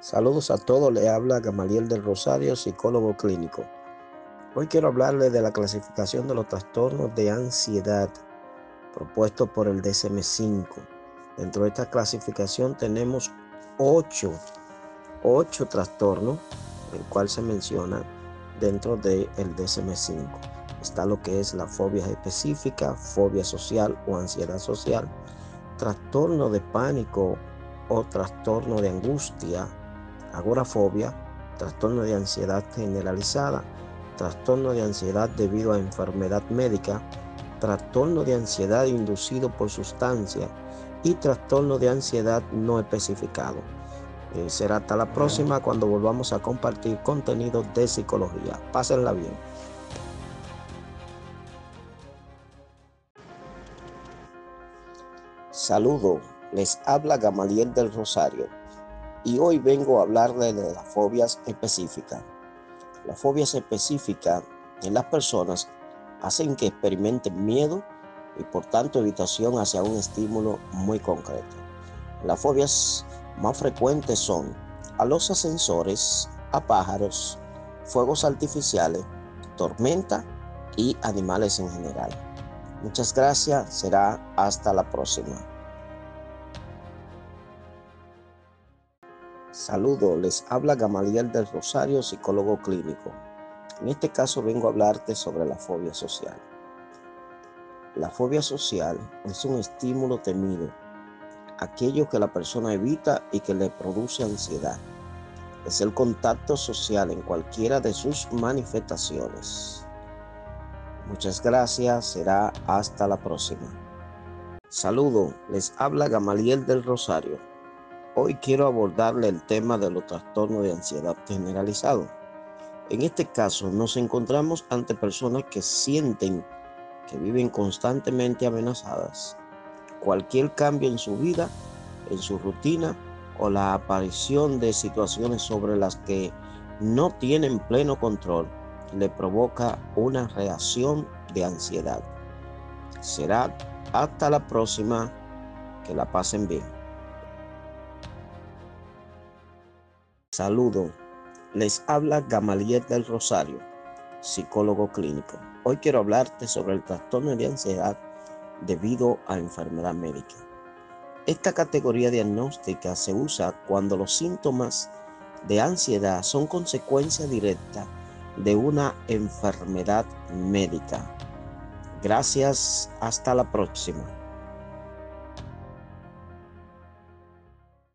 Saludos a todos, le habla Gamaliel del Rosario, psicólogo clínico. Hoy quiero hablarle de la clasificación de los trastornos de ansiedad propuesto por el DSM-5. Dentro de esta clasificación tenemos ocho, ocho trastornos, el cual se menciona dentro del DSM-5. Está lo que es la fobia específica, fobia social o ansiedad social, trastorno de pánico o trastorno de angustia, agorafobia, trastorno de ansiedad generalizada, trastorno de ansiedad debido a enfermedad médica, trastorno de ansiedad inducido por sustancia y trastorno de ansiedad no especificado. Eh, será hasta la próxima cuando volvamos a compartir contenido de psicología. Pásenla bien. Saludo, les habla Gamaliel del Rosario y hoy vengo a hablarle de las fobias específicas. Las fobias específicas en las personas hacen que experimenten miedo y por tanto evitación hacia un estímulo muy concreto. Las fobias más frecuentes son a los ascensores, a pájaros, fuegos artificiales, tormenta y animales en general. Muchas gracias, será hasta la próxima. Saludo, les habla Gamaliel del Rosario, psicólogo clínico. En este caso vengo a hablarte sobre la fobia social. La fobia social es un estímulo temido, aquello que la persona evita y que le produce ansiedad. Es el contacto social en cualquiera de sus manifestaciones. Muchas gracias, será hasta la próxima. Saludo, les habla Gamaliel del Rosario Hoy quiero abordarle el tema de los trastornos de ansiedad generalizado. En este caso nos encontramos ante personas que sienten que viven constantemente amenazadas. Cualquier cambio en su vida, en su rutina o la aparición de situaciones sobre las que no tienen pleno control le provoca una reacción de ansiedad. Será hasta la próxima. Que la pasen bien. Saludo, les habla Gamaliel del Rosario, psicólogo clínico. Hoy quiero hablarte sobre el trastorno de ansiedad debido a enfermedad médica. Esta categoría diagnóstica se usa cuando los síntomas de ansiedad son consecuencia directa de una enfermedad médica. Gracias, hasta la próxima.